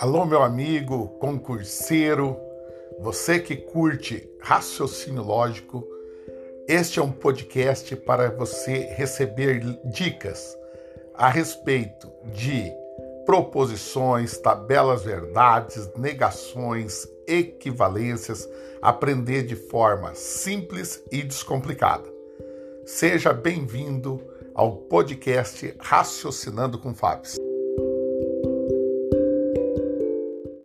Alô, meu amigo concurseiro, você que curte raciocínio lógico, este é um podcast para você receber dicas a respeito de proposições, tabelas verdades, negações, equivalências, aprender de forma simples e descomplicada. Seja bem-vindo ao podcast Raciocinando com Fábio.